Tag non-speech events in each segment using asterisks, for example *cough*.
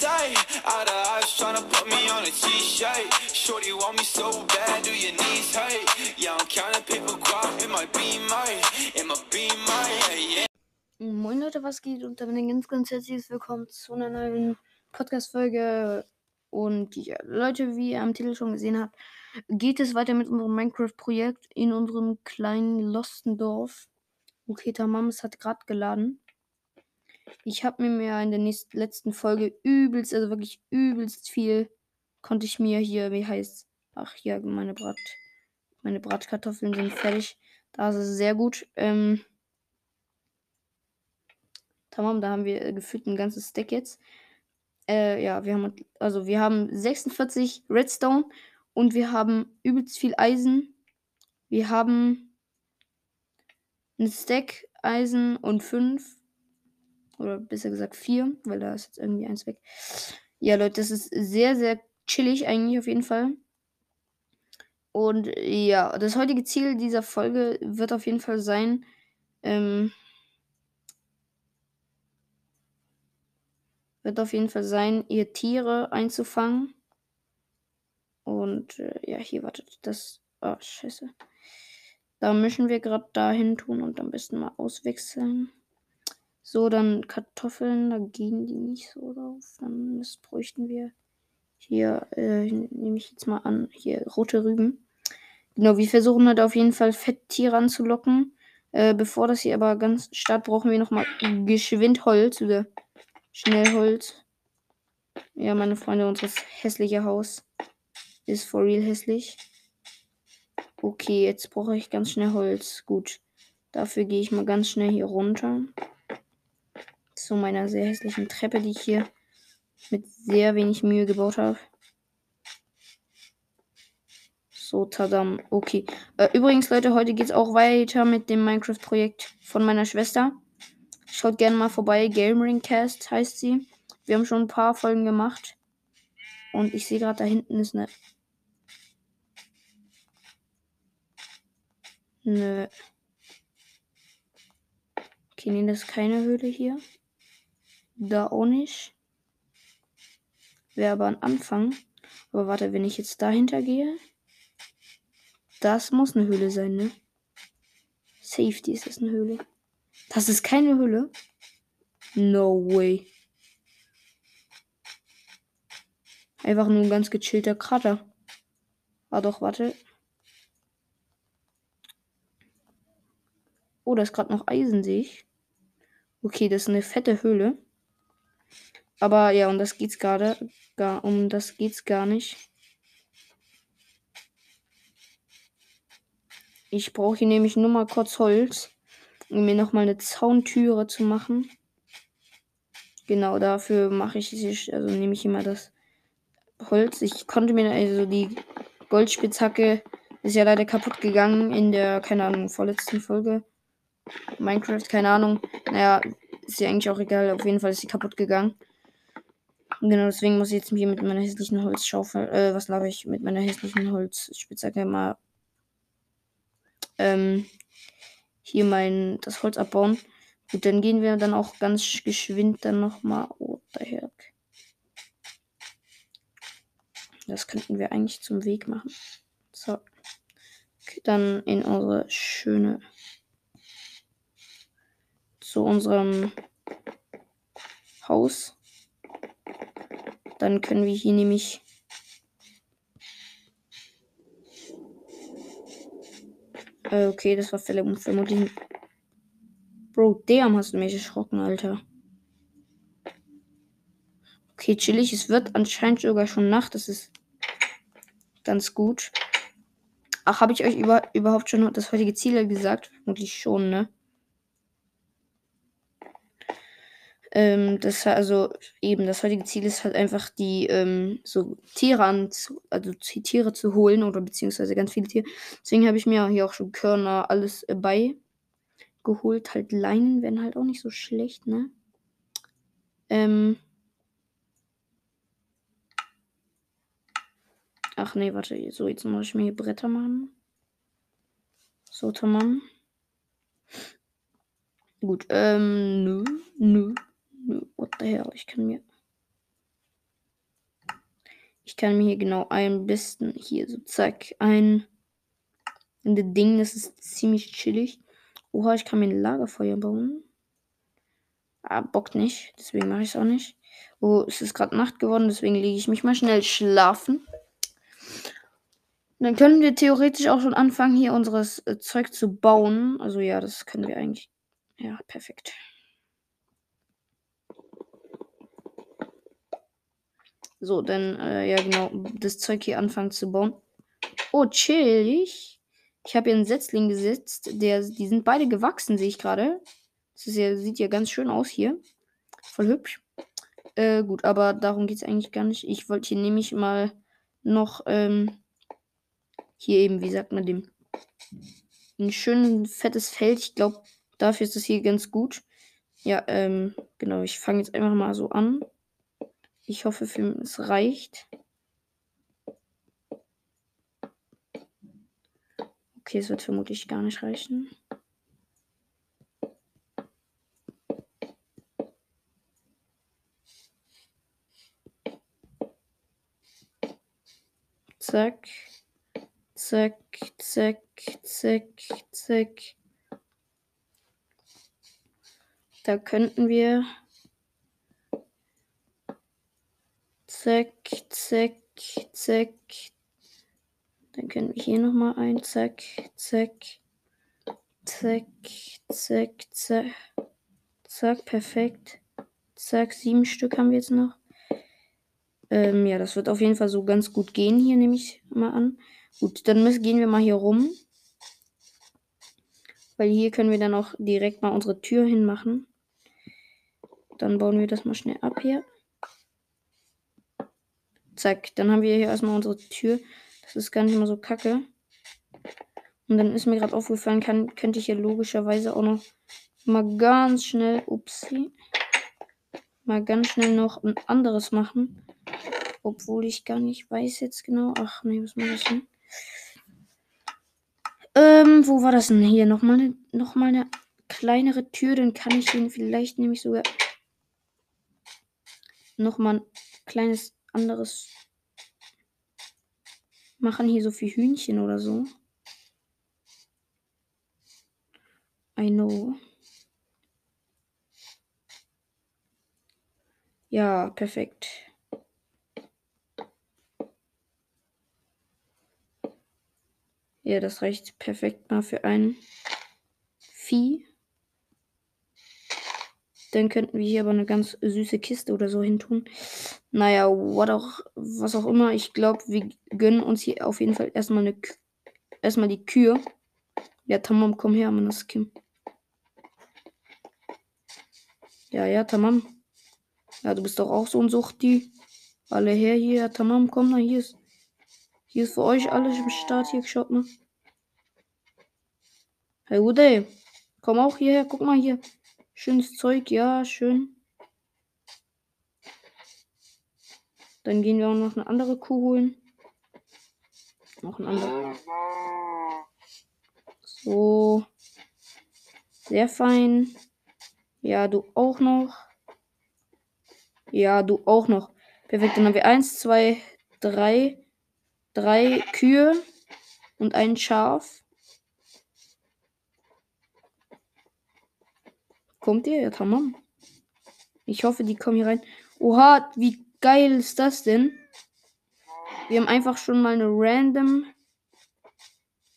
sight. Out of eyes tryna put me on a t-shirt. Shorty want me so bad, do your knees hurt? Yeah, I'm counting paper guap in my beamer, in my beamer, yeah. Moin Leute, was geht? Und damit ein ganz, ganz herzliches Willkommen zu einer neuen Podcast-Folge. Und ja, Leute, wie ihr am Titel schon gesehen habt, geht es weiter mit unserem Minecraft-Projekt in unserem kleinen Lostendorf. Okay, Tamams hat gerade geladen. Ich habe mir mehr in der nächsten, letzten Folge übelst, also wirklich übelst viel, konnte ich mir hier, wie heißt, ach hier, meine Brat, meine Bratkartoffeln sind fertig. Da ist sehr gut. Ähm, Tamam, da haben wir äh, gefühlt ein ganzes Stack jetzt. Äh, ja, wir haben, also wir haben 46 Redstone und wir haben übelst viel Eisen. Wir haben ein Stack Eisen und 5. Oder besser gesagt 4, weil da ist jetzt irgendwie eins weg. Ja, Leute, das ist sehr, sehr chillig eigentlich auf jeden Fall. Und ja, das heutige Ziel dieser Folge wird auf jeden Fall sein, ähm, wird auf jeden Fall sein, ihr Tiere einzufangen. Und äh, ja, hier wartet das. Oh, scheiße. Da müssen wir gerade dahin tun und am besten mal auswechseln. So, dann Kartoffeln, da gehen die nicht so drauf. Dann bräuchten wir. Hier äh, nehme ich jetzt mal an, hier rote Rüben. Genau, wir versuchen halt auf jeden Fall Fetttiere anzulocken. Äh, bevor das hier aber ganz stark brauchen wir nochmal geschwind Holz oder schnell Holz. Ja, meine Freunde, unser hässliche Haus ist for real hässlich. Okay, jetzt brauche ich ganz schnell Holz. Gut. Dafür gehe ich mal ganz schnell hier runter. Zu meiner sehr hässlichen Treppe, die ich hier mit sehr wenig Mühe gebaut habe. So, tadam. Okay. Äh, übrigens, Leute, heute geht es auch weiter mit dem Minecraft-Projekt von meiner Schwester. Schaut gerne mal vorbei. Gameringcast heißt sie. Wir haben schon ein paar Folgen gemacht. Und ich sehe gerade, da hinten ist eine. Nö. Okay, nee, das ist keine Höhle hier. Da auch nicht. Wäre aber ein Anfang. Aber warte, wenn ich jetzt dahinter gehe. Das muss eine Höhle sein, ne? Safety ist das eine Höhle. Das ist keine Höhle. No way. Einfach nur ein ganz gechillter Krater. Ah doch, warte. Oh, da ist gerade noch Eisen, sehe ich. Okay, das ist eine fette Höhle. Aber ja, um das geht's gerade. Gar, um das geht's gar nicht. Ich brauche hier nämlich nur mal kurz Holz, um mir nochmal eine Zauntüre zu machen. Genau, dafür mache ich, also nehme ich immer das Holz. Ich konnte mir also die Goldspitzhacke ist ja leider kaputt gegangen in der, keine Ahnung, vorletzten Folge. Minecraft, keine Ahnung. Naja, ist ja eigentlich auch egal. Auf jeden Fall ist sie kaputt gegangen. Genau, deswegen muss ich jetzt hier mit meiner hässlichen Holzschaufel, äh, was glaube ich, mit meiner hässlichen Holzspitzhacke mal ähm, hier mein das Holz abbauen. Gut, dann gehen wir dann auch ganz geschwind dann nochmal. Oh, daher. Das könnten wir eigentlich zum Weg machen. So. Dann in unsere schöne. Zu unserem Haus. Dann können wir hier nämlich Äh, okay, das war vermutlich. Bro, damn, hast du mich erschrocken, Alter. Okay, chillig. Es wird anscheinend sogar schon Nacht. Das ist ganz gut. Ach, habe ich euch über, überhaupt schon das heutige Ziel gesagt? Vermutlich schon, ne? Ähm, das also eben das heutige Ziel ist halt einfach die ähm, so Tiere an, also Tiere zu holen oder beziehungsweise ganz viele Tiere. Deswegen habe ich mir hier auch schon Körner alles äh, bei geholt. Halt Leinen wären halt auch nicht so schlecht, ne? Ähm. Ach nee, warte, so jetzt muss ich mir hier Bretter machen. So, tamam. Gut, ähm, nö, nö. What the hell? Ich kann mir. Ich kann mir hier genau ein bisschen hier so zack ein in das Ding, das ist ziemlich chillig. Oha, ich kann mir ein Lagerfeuer bauen. Ah, bockt nicht, deswegen mache ich es auch nicht. Oh, es ist gerade Nacht geworden, deswegen lege ich mich mal schnell schlafen. Dann können wir theoretisch auch schon anfangen, hier unseres äh, Zeug zu bauen. Also ja, das können wir eigentlich. Ja, perfekt. So, dann, äh, ja genau, das Zeug hier anfangen zu bauen. Oh, chillig. Ich habe hier einen Setzling gesetzt. Der, die sind beide gewachsen, sehe ich gerade. Das ja, sieht ja ganz schön aus hier. Voll hübsch. Äh, gut, aber darum geht es eigentlich gar nicht. Ich wollte hier nämlich mal noch, ähm, hier eben, wie sagt man dem? Ein schön fettes Feld. Ich glaube, dafür ist es hier ganz gut. Ja, ähm, genau. Ich fange jetzt einfach mal so an. Ich hoffe, es reicht. Okay, es wird vermutlich gar nicht reichen. Zack. Zack, zack, zack, zack. Da könnten wir. Zack, zack, zack. Dann können wir hier nochmal ein. Zack, zack. Zack, zack, zack. Zack, perfekt. Zack, sieben Stück haben wir jetzt noch. Ähm, ja, das wird auf jeden Fall so ganz gut gehen hier, nehme ich mal an. Gut, dann müssen, gehen wir mal hier rum. Weil hier können wir dann auch direkt mal unsere Tür hinmachen. Dann bauen wir das mal schnell ab hier. Zack, dann haben wir hier erstmal unsere Tür. Das ist gar nicht mal so kacke. Und dann ist mir gerade aufgefallen, kann, könnte ich hier logischerweise auch noch mal ganz schnell, upsie, mal ganz schnell noch ein anderes machen. Obwohl ich gar nicht weiß jetzt genau. Ach nee, was mache ich denn? Ähm, wo war das denn? Hier nochmal eine, eine kleinere Tür. Dann kann ich den vielleicht nämlich sogar nochmal ein kleines anderes machen. Hier so viel Hühnchen oder so. I know. Ja, perfekt. Ja, das reicht perfekt mal für ein Vieh. Dann könnten wir hier aber eine ganz süße Kiste oder so hin tun. Naja, what auch, was auch immer. Ich glaube, wir gönnen uns hier auf jeden Fall erstmal eine erstmal die Kühe. Ja, Tamam, komm her, Mann, Kim. Ja, ja, Tamam. Ja, du bist doch auch so ein Suchti. Alle her hier, Tamam, komm, na, hier ist hier ist für euch alles im Start. Hier, schaut mal. Hey, Uday. Komm auch hierher. Guck mal hier. Schönes Zeug. Ja, schön. Dann gehen wir auch noch eine andere Kuh holen. Noch ein anderer. So. Sehr fein. Ja, du auch noch. Ja, du auch noch. Perfekt. Dann haben wir eins, zwei, drei, drei Kühe und ein Schaf. Kommt ihr? Ja, tamam. Ich hoffe, die kommen hier rein. Oha, wie geil ist das denn? Wir haben einfach schon mal eine random.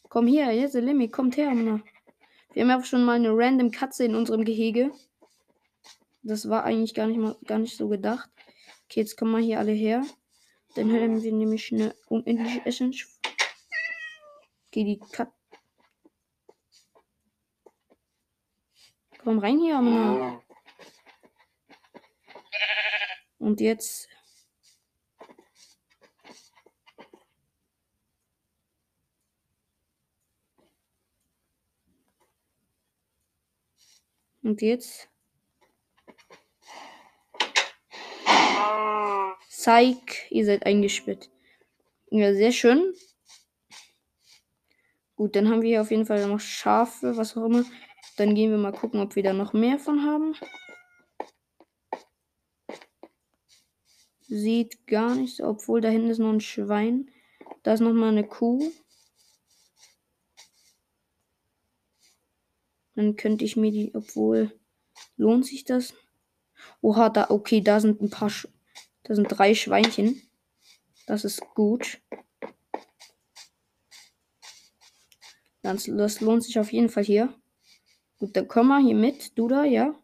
Komm hier, jetzt Lemmy, kommt her, Mann. Wir haben einfach schon mal eine random Katze in unserem Gehege. Das war eigentlich gar nicht mal gar nicht so gedacht. Okay, jetzt kommen wir hier alle her. Dann hören wir nämlich eine unendliche Essence. Okay, die Kat. Komm rein hier, Mann. Und jetzt. Und jetzt. Zeig, ihr seid eingesperrt. Ja, sehr schön. Gut, dann haben wir hier auf jeden Fall noch Schafe, was auch immer. Dann gehen wir mal gucken, ob wir da noch mehr von haben. Sieht gar nicht so, obwohl da hinten ist noch ein Schwein. Da ist noch mal eine Kuh. Dann könnte ich mir die, obwohl lohnt sich das? Oha, da okay, da sind ein paar, Sch da sind drei Schweinchen. Das ist gut. Das, das lohnt sich auf jeden Fall hier. Gut, dann komm mal hier mit, du da, ja?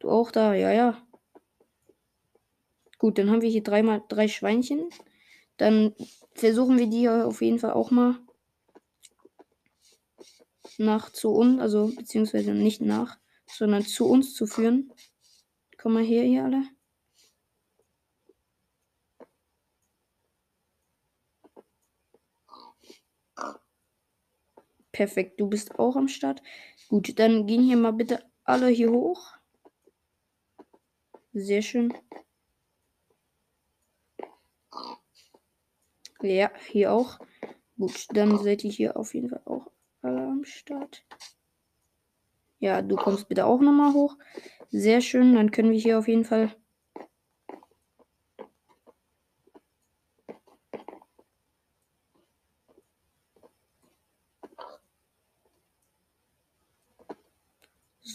Du auch da, ja, ja. Gut, dann haben wir hier dreimal drei Schweinchen. Dann versuchen wir die auf jeden Fall auch mal nach zu uns, also beziehungsweise nicht nach, sondern zu uns zu führen. Komm mal her, hier alle. Perfekt, du bist auch am Start. Gut, dann gehen hier mal bitte alle hier hoch. Sehr schön. Ja, hier auch. Gut, dann seid ihr hier auf jeden Fall auch alle am Start. Ja, du kommst bitte auch nochmal hoch. Sehr schön, dann können wir hier auf jeden Fall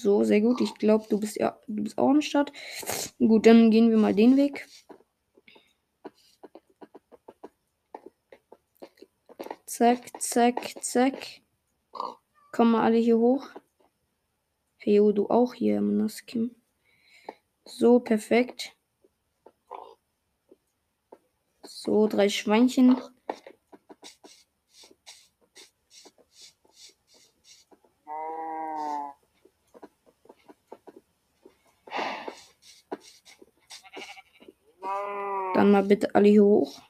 So, sehr gut. Ich glaube, du bist ja, du bist auch am Start. Gut, dann gehen wir mal den Weg. Zack, zack, zack. Kommen wir alle hier hoch. Hey, du auch hier, Manaskim. So, perfekt. So, drei Schweinchen. Dann mal bitte alle hier hoch.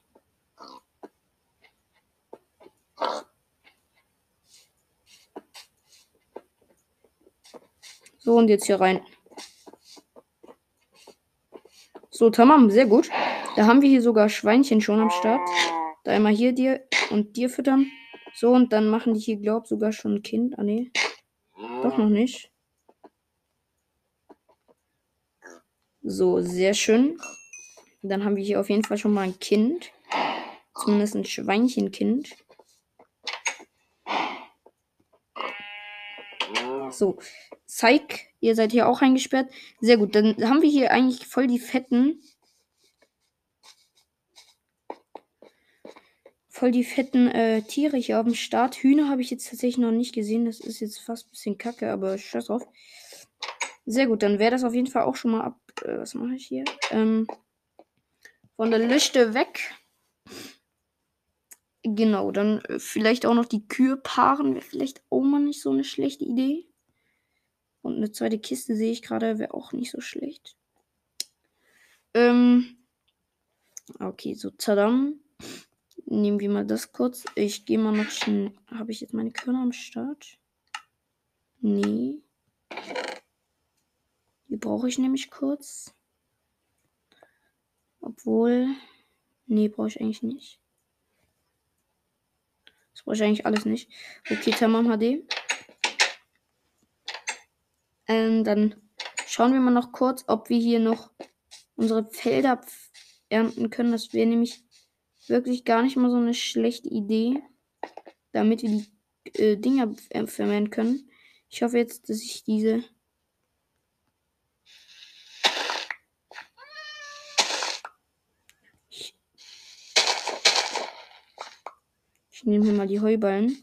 So, und jetzt hier rein. So, tamam, sehr gut. Da haben wir hier sogar Schweinchen schon am Start. Da einmal hier dir und dir füttern. So, und dann machen die hier, glaub sogar schon ein Kind. Ah, nee. Doch noch nicht. So, sehr schön. Dann haben wir hier auf jeden Fall schon mal ein Kind. Zumindest ein Schweinchenkind. So, zeig, ihr seid hier auch eingesperrt. Sehr gut, dann haben wir hier eigentlich voll die fetten. Voll die fetten äh, Tiere hier auf dem Start. Hühner habe ich jetzt tatsächlich noch nicht gesehen. Das ist jetzt fast ein bisschen kacke, aber scheiß drauf. Sehr gut, dann wäre das auf jeden Fall auch schon mal ab. Äh, was mache ich hier? Ähm, von der Liste weg. Genau, dann äh, vielleicht auch noch die Kühe paaren. Wäre vielleicht auch mal nicht so eine schlechte Idee. Und eine zweite Kiste sehe ich gerade, wäre auch nicht so schlecht. Ähm. Okay, so, tadam. Nehmen wir mal das kurz. Ich gehe mal noch schnell. Habe ich jetzt meine Körner am Start? Nee. Die brauche ich nämlich kurz. Obwohl. Nee, brauche ich eigentlich nicht. Das brauche ich eigentlich alles nicht. Okay, Tamam HD. Ähm, dann schauen wir mal noch kurz, ob wir hier noch unsere Felder ernten können. Das wäre nämlich wirklich gar nicht mal so eine schlechte Idee, damit wir die äh, Dinger vermehren können. Ich hoffe jetzt, dass ich diese nehme hier mal die Heuballen.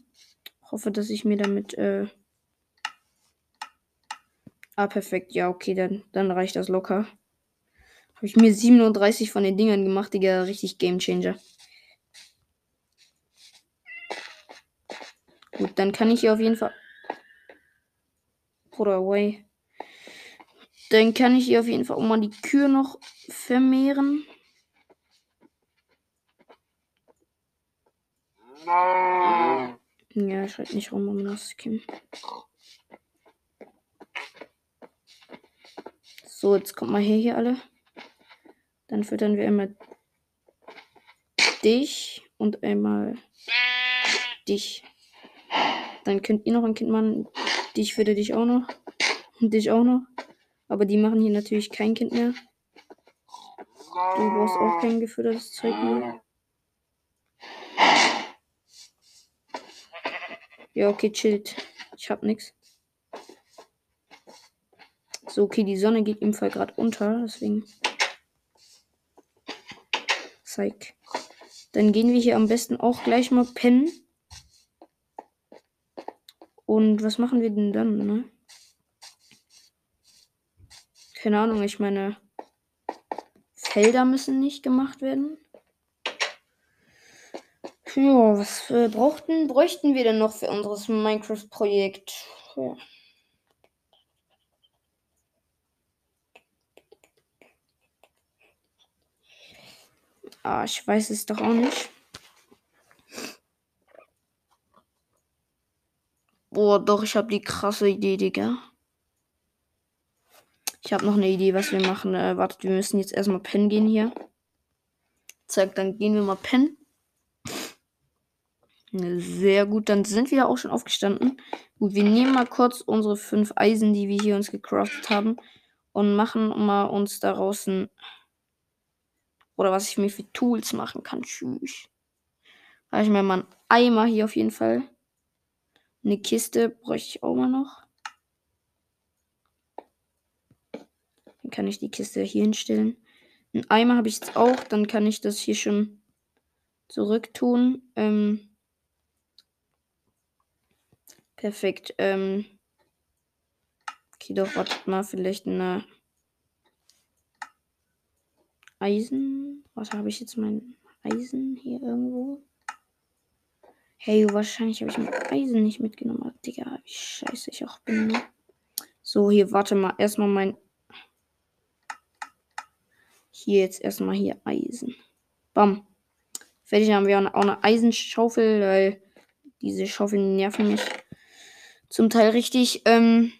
Hoffe, dass ich mir damit äh, Ah, perfekt. Ja, okay, dann, dann reicht das locker. Habe ich mir 37 von den Dingern gemacht, Digga. Richtig Gamechanger. Gut, dann kann ich hier auf jeden Fall. Bruder, way. Dann kann ich hier auf jeden Fall auch mal die Kühe noch vermehren. Ja, schreit nicht rum um das Kind. So, jetzt kommt mal her hier alle. Dann füttern wir einmal dich und einmal dich. Dann könnt ihr noch ein Kind machen. Dich fütter dich auch noch. Und dich auch noch. Aber die machen hier natürlich kein Kind mehr. Du brauchst auch kein gefüttertes Zeug mehr. Ja, okay, chillt. Ich hab nix. So, okay, die Sonne geht im Fall gerade unter, deswegen. Zeig. Dann gehen wir hier am besten auch gleich mal pennen. Und was machen wir denn dann, ne? Keine Ahnung, ich meine, Felder müssen nicht gemacht werden. Ja, was äh, brauchten, bräuchten wir denn noch für unseres Minecraft-Projekt? Ja. Ah, ich weiß es doch auch nicht. Boah, doch, ich habe die krasse Idee, Digga. Ich habe noch eine Idee, was wir machen. Äh, wartet, wir müssen jetzt erstmal pennen gehen hier. Zack, dann gehen wir mal pennen. Sehr gut, dann sind wir auch schon aufgestanden. Gut, wir nehmen mal kurz unsere fünf Eisen, die wir hier uns gecraftet haben und machen mal uns daraus ein oder was ich mir für Tools machen kann. Tschüss. Habe ich mir mal einen Eimer hier auf jeden Fall. Eine Kiste bräuchte ich auch mal noch. Dann kann ich die Kiste hier hinstellen. Ein Eimer habe ich jetzt auch. Dann kann ich das hier schon zurücktun. Ähm, perfekt. Ähm, okay, doch, wartet mal. Vielleicht eine Eisen. Was habe ich jetzt mein Eisen hier irgendwo? Hey, wahrscheinlich habe ich mein Eisen nicht mitgenommen. Digga, wie scheiße ich auch bin. Ne? So, hier, warte mal. Erstmal mein. Hier jetzt erstmal hier Eisen. Bam. Fertig haben wir auch eine Eisenschaufel, weil diese Schaufeln nerven mich zum Teil richtig. Ähm,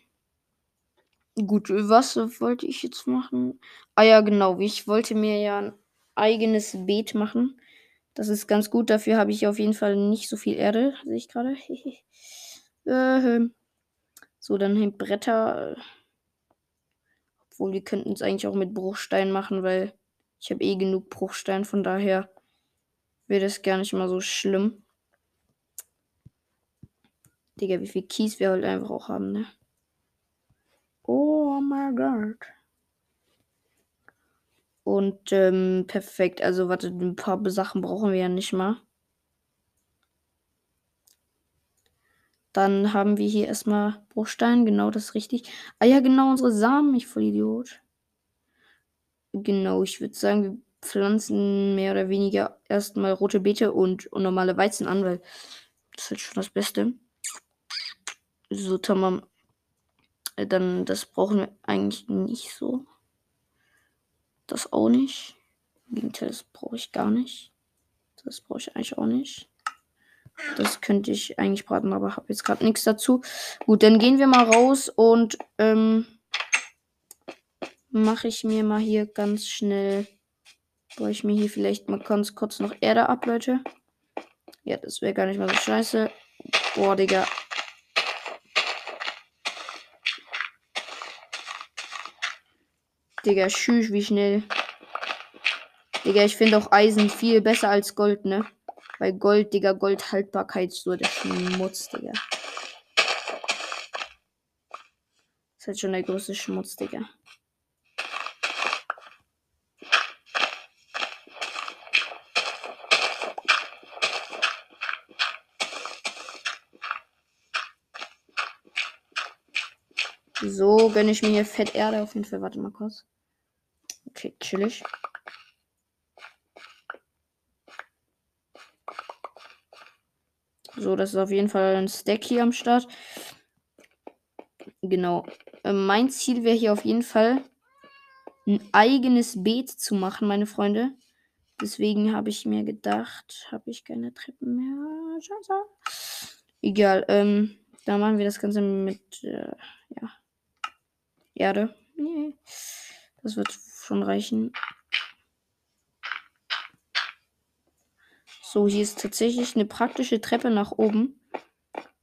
gut, was wollte ich jetzt machen? Ah ja, genau. Ich wollte mir ja ein eigenes Beet machen. Das ist ganz gut. Dafür habe ich auf jeden Fall nicht so viel Erde, sehe ich gerade. *laughs* äh, so, dann Bretter. Obwohl, wir könnten es eigentlich auch mit Bruchstein machen, weil ich habe eh genug Bruchstein. Von daher wäre das gar nicht mal so schlimm. Digga, wie viel Kies wir halt einfach auch haben, ne? Oh mein Gott. Und ähm, perfekt. Also, warte, ein paar Sachen brauchen wir ja nicht mal. Dann haben wir hier erstmal Bruchstein. Genau, das ist richtig. Ah ja, genau, unsere Samen. Ich voll Idiot. Genau, ich würde sagen, wir pflanzen mehr oder weniger erstmal rote Beete und, und normale Weizen an, weil das ist halt schon das Beste. So, tamam. Äh, dann, das brauchen wir eigentlich nicht so. Das auch nicht. Gegenteil, das brauche ich gar nicht. Das brauche ich eigentlich auch nicht. Das könnte ich eigentlich braten, aber habe jetzt gerade nichts dazu. Gut, dann gehen wir mal raus und ähm, mache ich mir mal hier ganz schnell. Baue ich mir hier vielleicht mal ganz kurz noch Erde ab, Leute. Ja, das wäre gar nicht mal so scheiße. Boah, Digga. Digga, tschüss, wie schnell. Digga, ich finde auch Eisen viel besser als Gold, ne? Weil Gold, Digga, Goldhaltbarkeit so der Schmutz, Digga. Das ist halt schon der größte Schmutz, Digga. So gönne ich mir hier Fett Erde auf jeden Fall. Warte mal kurz. Chillig. So, das ist auf jeden Fall ein Stack hier am Start. Genau. Äh, mein Ziel wäre hier auf jeden Fall ein eigenes Beet zu machen, meine Freunde. Deswegen habe ich mir gedacht, habe ich keine Treppen mehr. Scheiße. Egal. Ähm, da machen wir das Ganze mit äh, ja, Erde. Nee. Das wird schon reichen. So, hier ist tatsächlich eine praktische Treppe nach oben.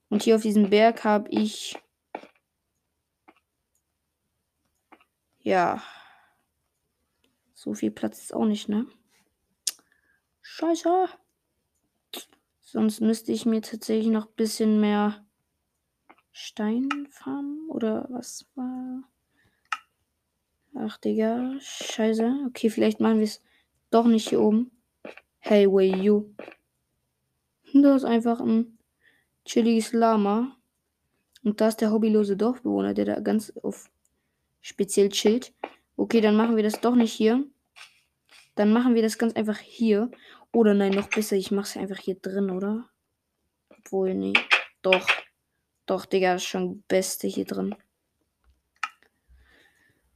Und hier auf diesem Berg habe ich. Ja. So viel Platz ist auch nicht, ne? Scheiße. Sonst müsste ich mir tatsächlich noch ein bisschen mehr Stein farmen oder was war. Ach, Digga. Scheiße. Okay, vielleicht machen wir es doch nicht hier oben. Hey, way you. Da ist einfach ein chilliges Lama. Und da ist der hobbylose Dorfbewohner, der da ganz auf speziell chillt. Okay, dann machen wir das doch nicht hier. Dann machen wir das ganz einfach hier. Oder nein, noch besser, ich mache es einfach hier drin, oder? Obwohl, nee. Doch. Doch, Digga, ist schon Beste hier drin.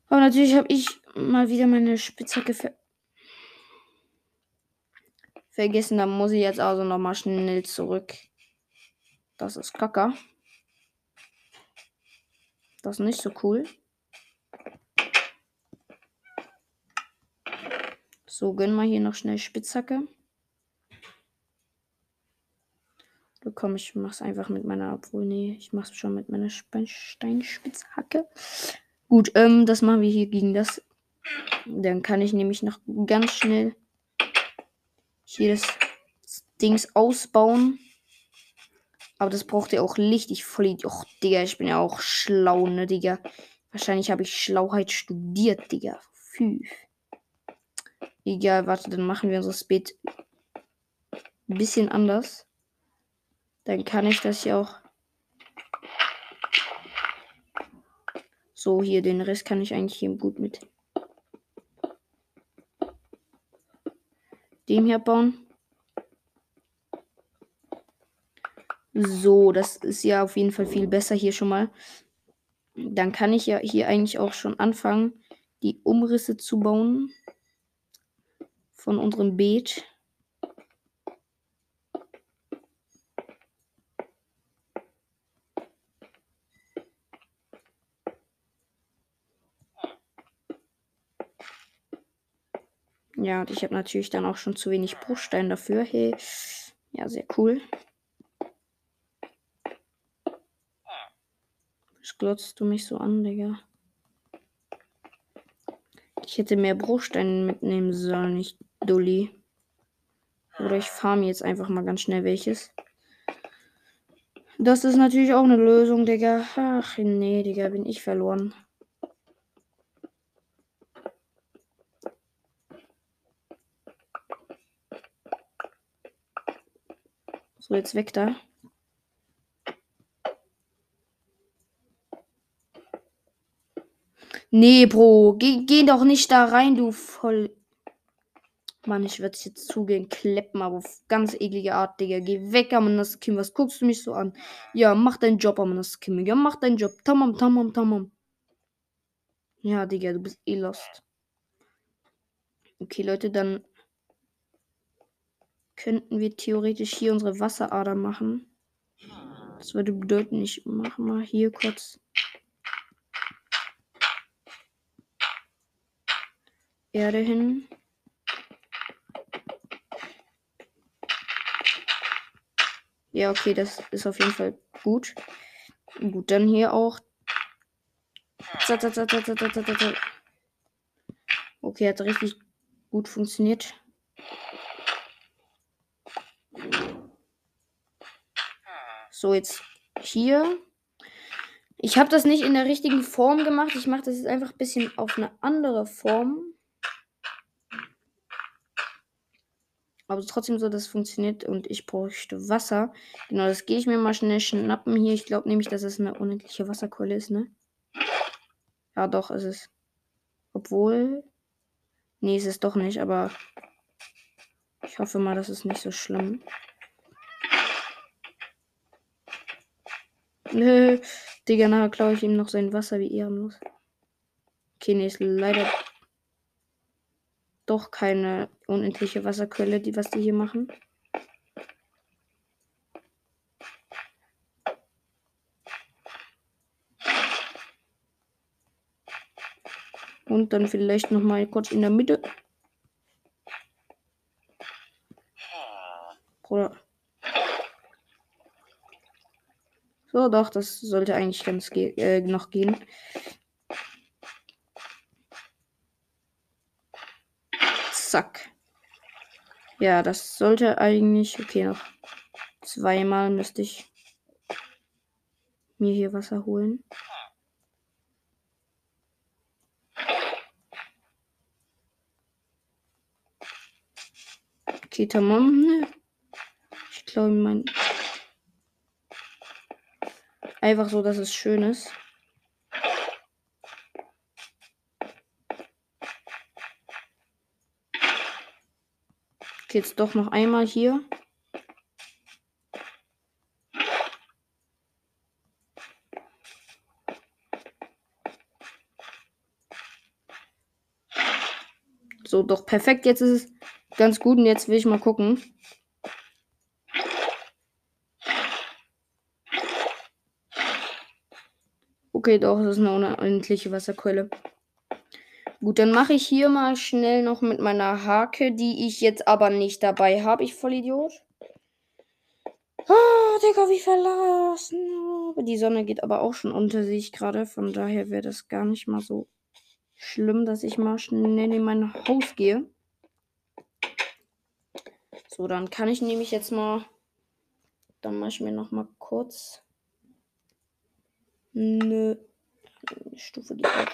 Aber natürlich habe ich mal wieder meine Spitzhacke ver vergessen. Da muss ich jetzt also nochmal schnell zurück. Das ist Kacker. Das ist nicht so cool. So, gönnen wir hier noch schnell Spitzhacke. Komm, ich mach's einfach mit meiner, obwohl, nee, ich mach's schon mit meiner Steinspitzhacke. Gut, ähm, das machen wir hier gegen das. Dann kann ich nämlich noch ganz schnell hier das Dings ausbauen. Aber das braucht ja auch Licht. Ich voll. Och, Digga, ich bin ja auch schlau, ne, Digga. Wahrscheinlich habe ich Schlauheit studiert, Digga. Fünf. Egal, warte, dann machen wir unser Bett ein bisschen anders. Dann kann ich das ja auch. So, hier, den Rest kann ich eigentlich hier gut mit dem hier bauen. So, das ist ja auf jeden Fall viel besser hier schon mal. Dann kann ich ja hier eigentlich auch schon anfangen, die Umrisse zu bauen von unserem Beet. Ja, und ich habe natürlich dann auch schon zu wenig Bruchstein dafür. Hey, ja, sehr cool. Was glotzt du mich so an, Digga? Ich hätte mehr Bruchsteine mitnehmen sollen, nicht Dulli. Oder ich farm jetzt einfach mal ganz schnell welches. Das ist natürlich auch eine Lösung, Digga. Ach, nee, Digga, bin ich verloren. So, jetzt weg da. Nee, Bro, geh, geh doch nicht da rein, du voll. Mann, ich werde jetzt zugehen, kleppen, aber auf ganz eklige Art, Digga. Geh weg, Amanas Kim. Was guckst du mich so an? Ja, mach deinen Job, Amanas Kim. Ja, mach deinen Job. Tamam, tamam, tamam. Ja, Digga, du bist eh lost. Okay, Leute, dann könnten wir theoretisch hier unsere Wasserader machen. Das würde bedeuten, ich mache mal hier kurz Erde hin. Ja, okay, das ist auf jeden Fall gut. Gut, dann hier auch. Okay, hat richtig gut funktioniert. So, jetzt hier. Ich habe das nicht in der richtigen Form gemacht. Ich mache das jetzt einfach ein bisschen auf eine andere Form. Aber trotzdem so, dass es funktioniert und ich bräuchte Wasser. Genau, das gehe ich mir mal schnell schnappen hier. Ich glaube nämlich, dass es eine unendliche Wasserquelle ist, ne? Ja, doch, ist es. Obwohl. Nee, ist es doch nicht, aber ich hoffe mal, das ist nicht so schlimm. Nö, Digga, nachher klaue ich ihm noch sein Wasser wie ehrenlos. Okay, nee, ist leider doch keine unendliche Wasserquelle, die was die hier machen. Und dann vielleicht noch mal kurz in der Mitte. Bruder. So, doch, das sollte eigentlich ganz ge äh, noch gehen. Zack. Ja, das sollte eigentlich. Okay, noch zweimal müsste ich mir hier Wasser holen. Okay, tamam. Ne? Ich glaube, mein Einfach so, dass es schön ist. Jetzt doch noch einmal hier. So, doch perfekt. Jetzt ist es ganz gut. Und jetzt will ich mal gucken. Okay, doch, das ist eine unendliche Wasserquelle. Gut, dann mache ich hier mal schnell noch mit meiner Hake, die ich jetzt aber nicht dabei habe. Ich voll Idiot. Ah, Digga, wie verlassen. Die Sonne geht aber auch schon unter sich gerade. Von daher wäre das gar nicht mal so schlimm, dass ich mal schnell in mein Haus gehe. So, dann kann ich nämlich jetzt mal. Dann mache ich mir noch mal kurz eine Stufe gebaut.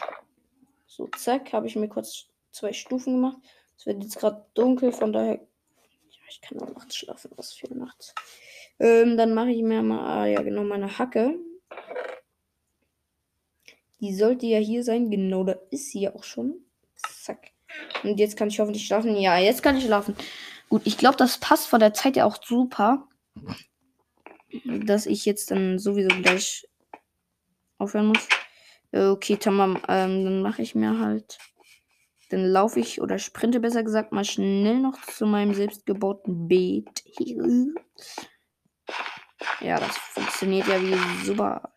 So, zack, habe ich mir kurz zwei Stufen gemacht. Es wird jetzt gerade dunkel, von daher. Ja, ich kann auch nachts schlafen, was für nachts. Ähm, dann mache ich mir mal, ah, ja, genau, meine Hacke. Die sollte ja hier sein. Genau, da ist sie ja auch schon. Zack. Und jetzt kann ich hoffentlich schlafen. Ja, jetzt kann ich schlafen. Gut, ich glaube, das passt von der Zeit ja auch super. Dass ich jetzt dann sowieso gleich aufhören muss. Äh, okay, tamam. Ähm, dann mache ich mir halt. Dann laufe ich oder sprinte besser gesagt mal schnell noch zu meinem selbstgebauten Beet. Ja, das funktioniert ja wie super.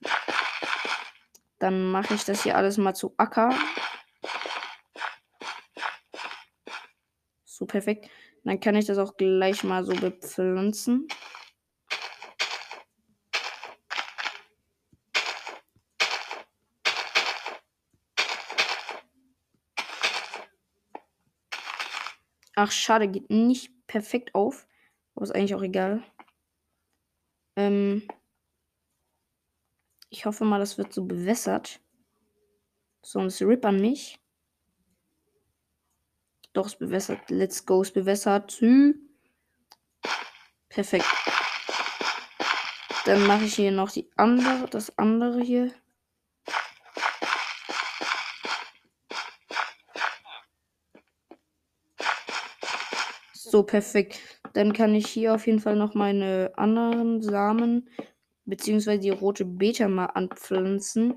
Dann mache ich das hier alles mal zu Acker. So perfekt. Dann kann ich das auch gleich mal so bepflanzen. Ach, schade, geht nicht perfekt auf. Aber ist eigentlich auch egal. Ähm, ich hoffe mal, das wird so bewässert. Sonst rip an mich. Doch, es bewässert. Let's go, es bewässert. Perfekt. Dann mache ich hier noch die andere, das andere hier. So, perfekt. Dann kann ich hier auf jeden Fall noch meine anderen Samen beziehungsweise die rote Beta mal anpflanzen.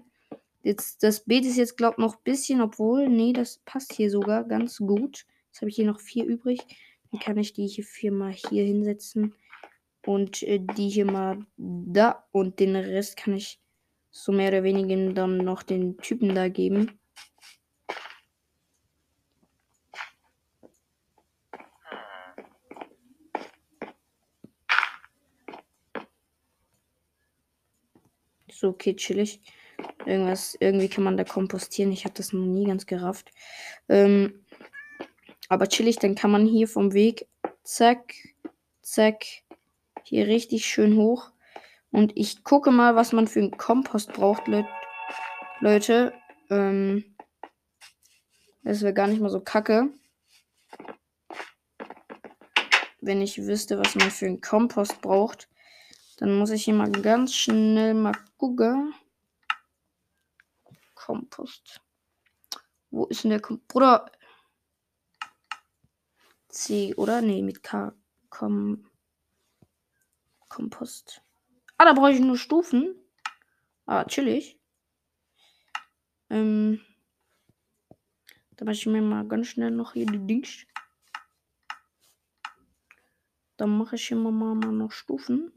Jetzt, das Beet ist jetzt, glaube ich, noch ein bisschen, obwohl, nee, das passt hier sogar ganz gut. Jetzt habe ich hier noch vier übrig. Dann kann ich die hier vier mal hier hinsetzen. Und äh, die hier mal da. Und den Rest kann ich so mehr oder weniger dann noch den Typen da geben. So, okay, chillig. Irgendwas, irgendwie kann man da kompostieren. Ich habe das noch nie ganz gerafft. Ähm, aber chillig, dann kann man hier vom Weg, zack, zack, hier richtig schön hoch. Und ich gucke mal, was man für einen Kompost braucht, Le Leute. Ähm, das wäre gar nicht mal so kacke. Wenn ich wüsste, was man für einen Kompost braucht. Dann muss ich hier mal ganz schnell mal gucken. Kompost. Wo ist denn der Kompost? Bruder. C, oder? Nee, mit K. Kom Kompost. Ah, da brauche ich nur Stufen. Ah, chillig. Ähm. Da mache ich mir mal ganz schnell noch hier die Dings. Dann mache ich hier mal, mal noch Stufen.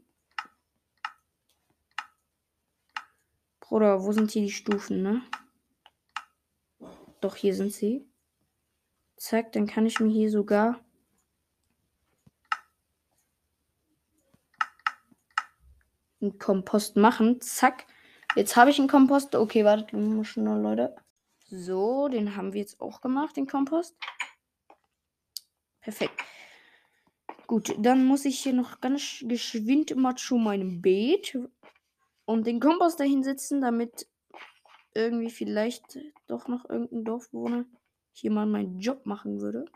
Oder wo sind hier die Stufen, ne? Doch, hier sind sie. Zack, dann kann ich mir hier sogar einen Kompost machen. Zack. Jetzt habe ich einen Kompost. Okay, wartet mal schnell, Leute. So, den haben wir jetzt auch gemacht, den Kompost. Perfekt. Gut, dann muss ich hier noch ganz geschwind immer zu meinem Beet und den Kompass dahin setzen, damit irgendwie vielleicht doch noch irgendein Dorfbewohner hier mal meinen Job machen würde.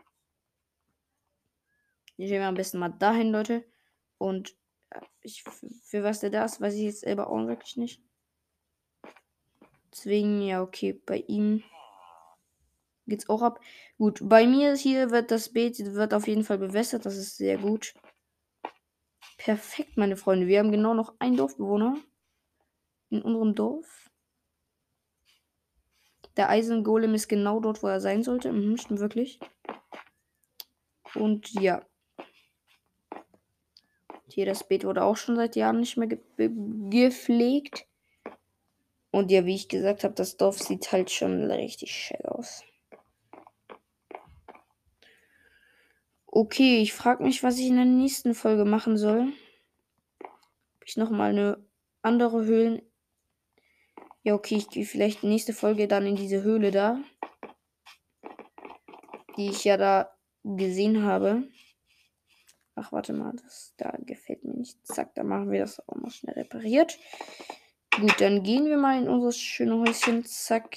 Ich gehe am besten mal dahin, Leute. Und äh, ich, für was der da ist, weiß ich jetzt selber auch wirklich nicht. Deswegen, ja, okay, bei ihm geht's auch ab. Gut, bei mir hier wird das Beet wird auf jeden Fall bewässert. Das ist sehr gut. Perfekt, meine Freunde. Wir haben genau noch einen Dorfbewohner in unserem Dorf. Der Eisengolem ist genau dort, wo er sein sollte. Mhm, stimmt wirklich. Und ja. Hier das Beet wurde auch schon seit Jahren nicht mehr ge gepflegt. Und ja, wie ich gesagt habe, das Dorf sieht halt schon richtig schön aus. Okay, ich frage mich, was ich in der nächsten Folge machen soll. Ob ich nochmal eine andere Höhlen. Ja, okay, ich gehe vielleicht nächste Folge dann in diese Höhle da. Die ich ja da gesehen habe. Ach, warte mal, das da gefällt mir nicht. Zack, dann machen wir das auch mal schnell repariert. Gut, dann gehen wir mal in unser schönes Häuschen. Zack.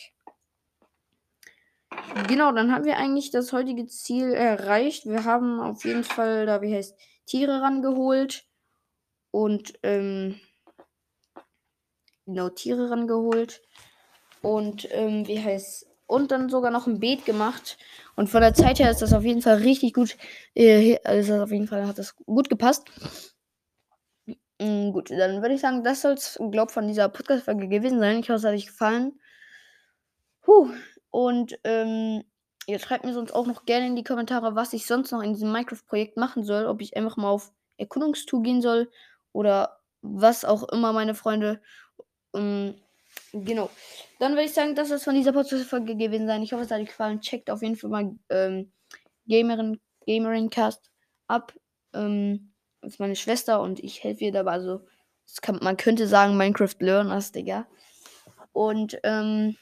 Genau, dann haben wir eigentlich das heutige Ziel erreicht. Wir haben auf jeden Fall, da wie heißt, Tiere rangeholt. Und, ähm, genau, Tiere rangeholt. Und, ähm, wie heißt, und dann sogar noch ein Beet gemacht. Und von der Zeit her ist das auf jeden Fall richtig gut. Äh, also auf jeden Fall hat das gut gepasst. Mhm, gut, dann würde ich sagen, das soll es, glaube von dieser Podcast-Folge gewesen sein. Ich hoffe, es hat euch gefallen. Puh. Und ähm, ihr schreibt mir sonst auch noch gerne in die Kommentare, was ich sonst noch in diesem Minecraft-Projekt machen soll. Ob ich einfach mal auf Erkundungstour gehen soll oder was auch immer, meine Freunde. Ähm, genau. Dann würde ich sagen, das es von dieser Podcast-Folge gewesen sein. Ich hoffe, es hat euch gefallen. Checkt auf jeden Fall mal ähm, Gamerin, Gamerin Cast ab. Ähm, das ist meine Schwester und ich helfe ihr dabei. Also, kann, man könnte sagen, Minecraft Learners, Digga. Und, ähm,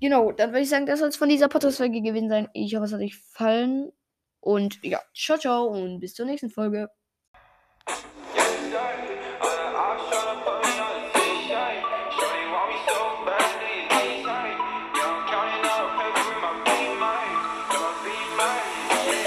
genau, dann würde ich sagen, das soll es von dieser Podcast-Folge gewesen sein. Ich hoffe, es hat euch gefallen. Und ja, ciao, ciao und bis zur nächsten Folge.